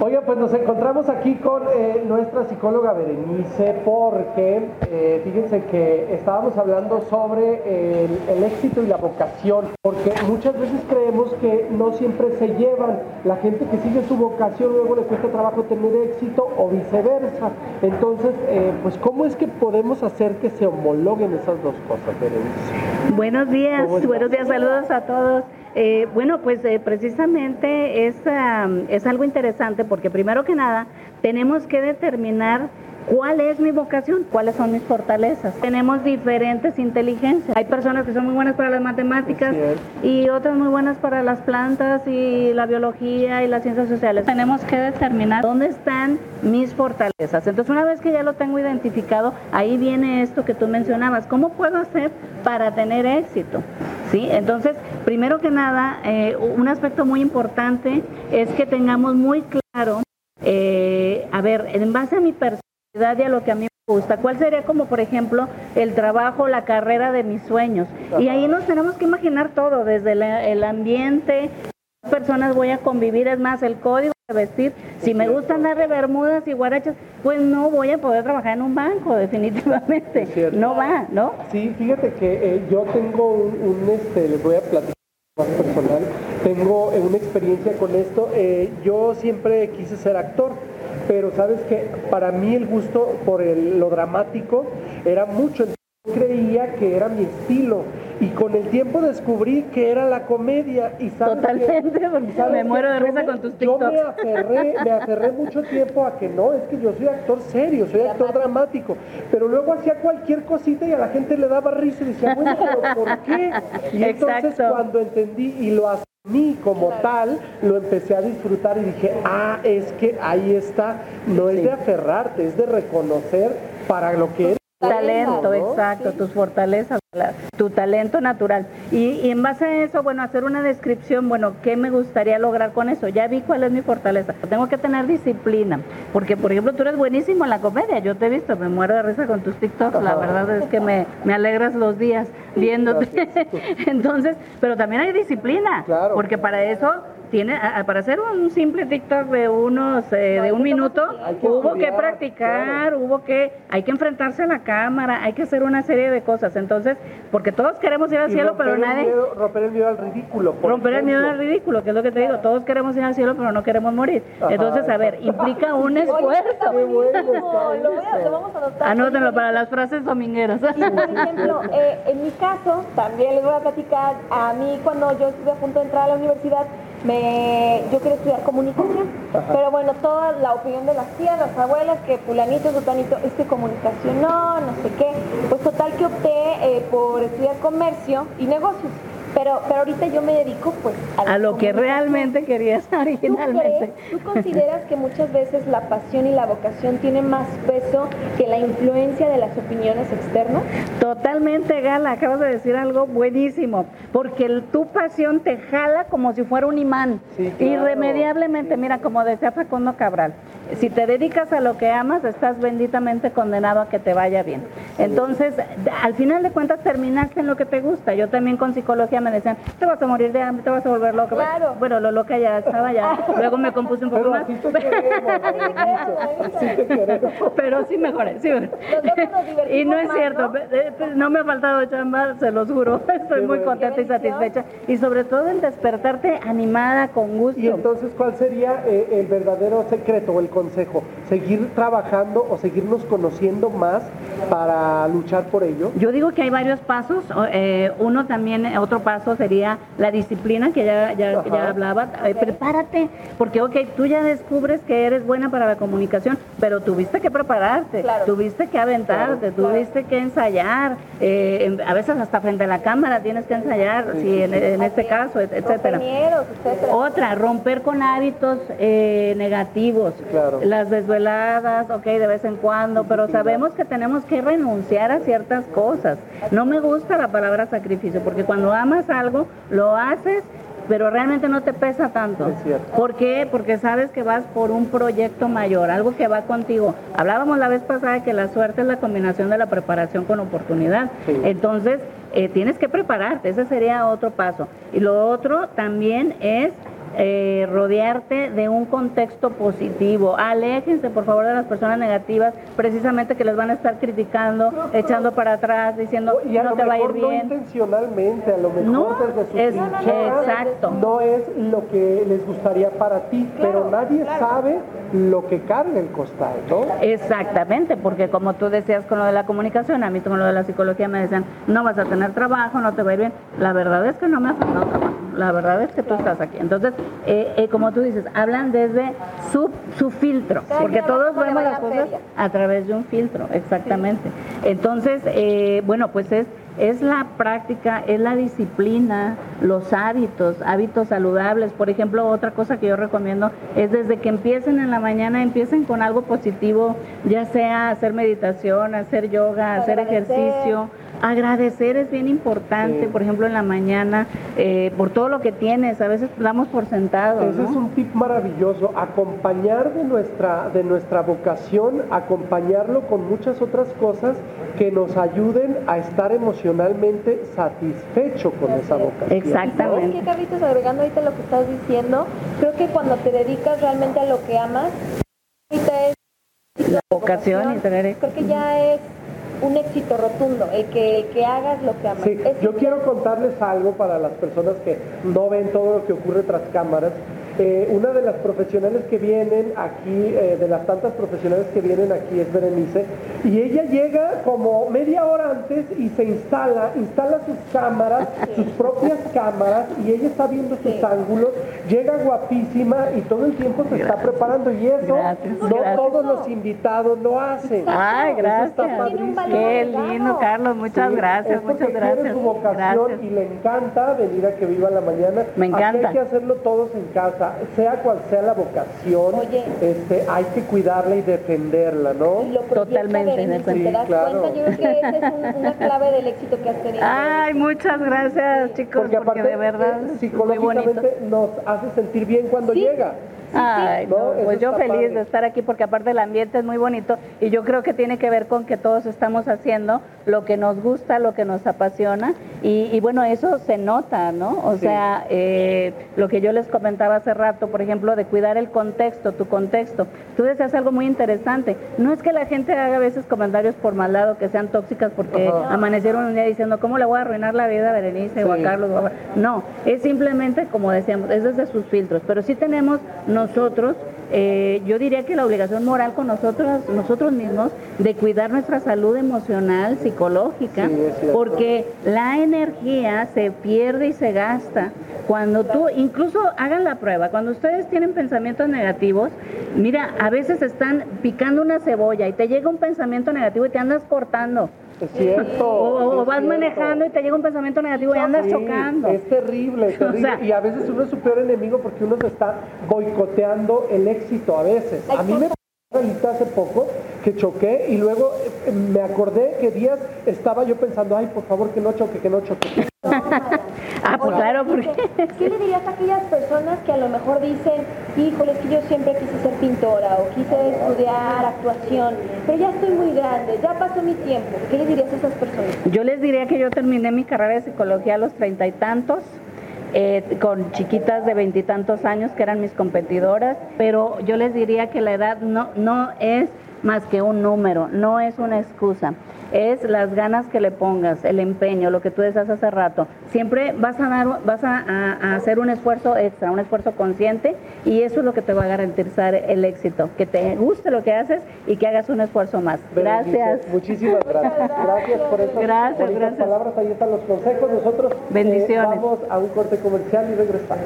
Oiga, pues nos encontramos aquí con eh, nuestra psicóloga Berenice porque eh, fíjense que estábamos hablando sobre el, el, éxito y la vocación, porque muchas veces creemos que no siempre se llevan. La gente que sigue su vocación luego le cuesta trabajo tener éxito o viceversa. Entonces, eh, pues ¿cómo es que podemos hacer que se homologuen esas dos cosas, Berenice? Buenos días, buenos días, saludos a todos. Eh, bueno, pues eh, precisamente es, es algo interesante porque primero que nada tenemos que determinar cuál es mi vocación, cuáles son mis fortalezas. Tenemos diferentes inteligencias. Hay personas que son muy buenas para las matemáticas y otras muy buenas para las plantas y la biología y las ciencias sociales. Tenemos que determinar dónde están mis fortalezas. Entonces, una vez que ya lo tengo identificado, ahí viene esto que tú mencionabas. ¿Cómo puedo hacer para tener éxito? ¿Sí? Entonces, primero que nada, eh, un aspecto muy importante es que tengamos muy claro, eh, a ver, en base a mi personalidad, y a lo que a mí me gusta. ¿Cuál sería como, por ejemplo, el trabajo, la carrera de mis sueños? Y ahí nos tenemos que imaginar todo, desde el ambiente, personas voy a convivir, es más, el código de vestir. Si me gusta andar de bermudas y guarachas, pues no voy a poder trabajar en un banco, definitivamente. No va, ¿no? Sí, fíjate que eh, yo tengo un, este, les voy a platicar más personal, tengo eh, una experiencia con esto. Eh, yo siempre quise ser actor pero sabes que para mí el gusto por lo dramático era mucho. Yo creía que era mi estilo y con el tiempo descubrí que era la comedia y totalmente me muero de risa con tus TikToks. Yo me aferré, me aferré mucho tiempo a que no, es que yo soy actor serio, soy actor dramático, pero luego hacía cualquier cosita y a la gente le daba risa y decía, bueno, pero ¿por qué? Y entonces cuando entendí y lo mí como tal, lo empecé a disfrutar y dije, ah, es que ahí está, no es de aferrarte, es de reconocer para lo que eres. Talento, exacto, tus fortalezas, tu talento natural. Y, en base a eso, bueno, hacer una descripción, bueno, ¿qué me gustaría lograr con eso? Ya vi cuál es mi fortaleza. Tengo que tener disciplina, porque por ejemplo tú eres buenísimo en la comedia, yo te he visto, me muero de risa con tus TikToks, la verdad es que me, me alegras los días viéndote. Entonces, pero también hay disciplina, porque para eso tiene para hacer un simple TikTok de unos eh, de un minuto hubo que practicar hubo que hay que enfrentarse a la cámara hay que hacer una serie de cosas. Entonces porque todos queremos ir al cielo pero nadie romper el miedo al ridículo romper el miedo al ridículo que es lo que te digo todos queremos ir al cielo pero no queremos morir. Entonces a ver implica un esfuerzo. anótenlo para las frases domingueras. por ejemplo eh, en mi caso también les voy a platicar a mí cuando yo estuve a punto de entrar a la universidad me, yo quiero estudiar comunicación, pero bueno, toda la opinión de las tías, las abuelas, que fulanito, sutanito, es que comunicación no, no sé qué, pues total que opté eh, por estudiar comercio y negocios. Pero, pero ahorita yo me dedico pues a, lo que realmente querías originalmente. ¿Tú, consideras que muchas veces la pasión y la vocación tienen más peso que la influencia de las opiniones externas? Totalmente, Gala, acabas de decir algo buenísimo, porque tu pasión te jala como si fuera un imán, irremediablemente, mira, como decía Facundo Cabral, si te dedicas a lo que amas, estás benditamente condenado a que te vaya bien. Entonces, al final de cuentas, terminaste en lo que te gusta. Yo también con psicología me decían, te vas a morir de hambre, te vas a volver loca. Claro. Bueno, lo loca ya estaba ya. Luego me compuse un poco más. Pero sí mejoré, sí. Y no es cierto, eh, pues, no me ha faltado chamba, se los juro. Estoy muy contenta y satisfecha. Y sobre todo en despertarte animada, con gusto. Y entonces, ¿cuál sería eh, el verdadero secreto o el consejo? ¿Seguir trabajando o seguirnos conociendo más para luchar por ello? Yo digo que hay varios pasos. Eh, uno también, otro paso sería la disciplina que ya, ya, hablaba. Eh, prepárate, porque ok, tú ya descubres que eres buena para la comunicación, pero tuviste que prepararte, tuviste que aventarte, tuviste que ensayar, eh, a veces hasta frente a la cámara tienes que ensayar, si en, este caso, etcétera. Otra, romper con hábitos negativos, las desveladas, ok, de vez en cuando, pero sabemos que tenemos que renunciar a ciertas cosas. No me gusta la palabra sacrificio, porque cuando amas algo, lo haces, pero realmente no te pesa tanto. ¿Por qué? Porque sabes que vas por un proyecto mayor, algo que va contigo. Hablábamos la vez pasada que la suerte es la combinación de la preparación con oportunidad. Entonces, eh, tienes que prepararte, ese sería otro paso. Y lo otro también es eh, rodearte de un contexto positivo. Aléjense, por favor, de las personas negativas, precisamente que les van a estar criticando, echando para atrás, diciendo y a no lo te va a ir mejor no bien. intencionalmente, a lo mejor No, desde su es- trinchera, exacto. no es lo que les gustaría para ti, pero nadie sabe lo que carga el costal, ¿no? Exactamente, porque como tú decías con lo de la comunicación, a mí con lo de la psicología me decían, no vas a tener trabajo, no te va a ir bien. La verdad es que no me ha faltado trabajo, la verdad es que tú estás aquí. Entonces, eh, eh, como tú dices, hablan desde su, su filtro, porque todos vemos las la cosas a través de un filtro, exactamente. Entonces, eh, bueno, pues es, es la práctica, es la disciplina, los hábitos, hábitos saludables. Por ejemplo, otra cosa que yo recomiendo es desde que empiecen en la mañana, empiecen con algo positivo, ya sea hacer meditación, hacer yoga, hacer ejercicio. Agradecer es bien importante, Sí. por ejemplo, en la mañana, eh, por todo lo que tienes. A veces damos por sentado. Ese ¿no? es un tip maravilloso, acompañar de nuestra, de nuestra vocación, acompañarlo con muchas otras cosas que nos ayuden a estar emocionalmente satisfecho con esa vocación. Exactamente. ¿Sabes qué, Carlitos? Agregando ahorita lo que estás diciendo, creo que cuando te dedicas realmente a lo que amas, ahorita es La vocación y tener creo que ya es un éxito rotundo, el que, el que hagas lo que amas. Sí, yo quiero contarles algo para las personas que no ven todo lo que ocurre tras cámaras. Eh, una de las profesionales que vienen aquí, eh, de las tantas profesionales que vienen aquí es Berenice, y ella llega como media hora antes y se instala, instala sus cámaras, sus propias cámaras, y ella está viendo sus Sí. ángulos, llega guapísima y todo el tiempo se está preparando, y eso Gracias, no gracias. todos los invitados lo hacen. Está gracias. Qué lindo, Carlos. Muchas Sí, gracias, es porque muchas gracias. su vocación Gracias. y le encanta venir a que viva la mañana. Me Aquí encanta. hay que hacerlo todos en casa, sea cual sea la vocación. Oye. Este, hay que cuidarla y defenderla, ¿no? y lo Totalmente, de acuerdo. ¿Te das Sí, claro. cuenta? Yo creo que esa es un- una clave del éxito que has tenido. Ay, muchas gracias, chicos, Porque porque, aparte de verdad eh, es muy bonito. psicológicamente nos hace sentir bien cuando Sí. llega. Ay, ¿no? no, Eso pues yo feliz padre. de estar aquí porque aparte el ambiente es muy bonito y yo creo que tiene que ver con que todos estamos haciendo lo que nos gusta, lo que nos apasiona y, y bueno, eso se nota, ¿no? O Sí. sea, eh, lo que yo les comentaba hace rato, por ejemplo, de cuidar el contexto, tu contexto. Tú decías algo muy interesante. No es que la gente haga a veces comentarios por mal lado que sean tóxicas porque Ajá. amanecieron un día diciendo, ¿cómo le voy a arruinar la vida a Berenice o a Sí. Carlos? o a-?" No, es simplemente, como decíamos, es desde sus filtros. Pero sí tenemos nosotros, eh, yo diría que la obligación moral con nosotros, nosotros mismos, de cuidar nuestra salud emocional, psicológica, Sí, porque la energía se pierde y se gasta. Cuando tú, incluso hagan la prueba, cuando ustedes tienen pensamientos negativos, mira, a veces están picando una cebolla y te llega un pensamiento negativo y te andas cortando. Es cierto. O, o es vas cierto. manejando y te llega un pensamiento negativo y andas Sí, chocando. Es terrible, O terrible. sea- y a veces uno es su peor enemigo porque uno se está boicoteando el éxito a veces. A mí me pasó ahorita hace poco que choqué y luego eh, me acordé que días estaba yo pensando, ay, por favor, que no choque, que no choque. Claro, porque... ¿Qué le dirías a aquellas personas que a lo mejor dicen, híjole, es que yo siempre quise ser pintora o quise estudiar actuación, pero ya estoy muy grande, ya pasó mi tiempo? ¿Qué le dirías a esas personas? Yo les diría que yo terminé mi carrera de psicología a los treinta y tantos, eh, con chiquitas de veintitantos años que eran mis competidoras, pero yo les diría que la edad no, no es más que un número, no es una excusa. Es las ganas que le pongas, el empeño, lo que tú decías hace rato. Siempre vas a dar, vas a, a- a hacer un esfuerzo extra, un esfuerzo consciente, y eso es lo que te va a garantizar el éxito, que te guste lo que haces y que hagas un esfuerzo más. Gracias. Muchísimas gracias. Gracias por esas Gracias, gracias. palabras. Ahí están los consejos. Nosotros eh, vamos a un corte comercial y regresamos.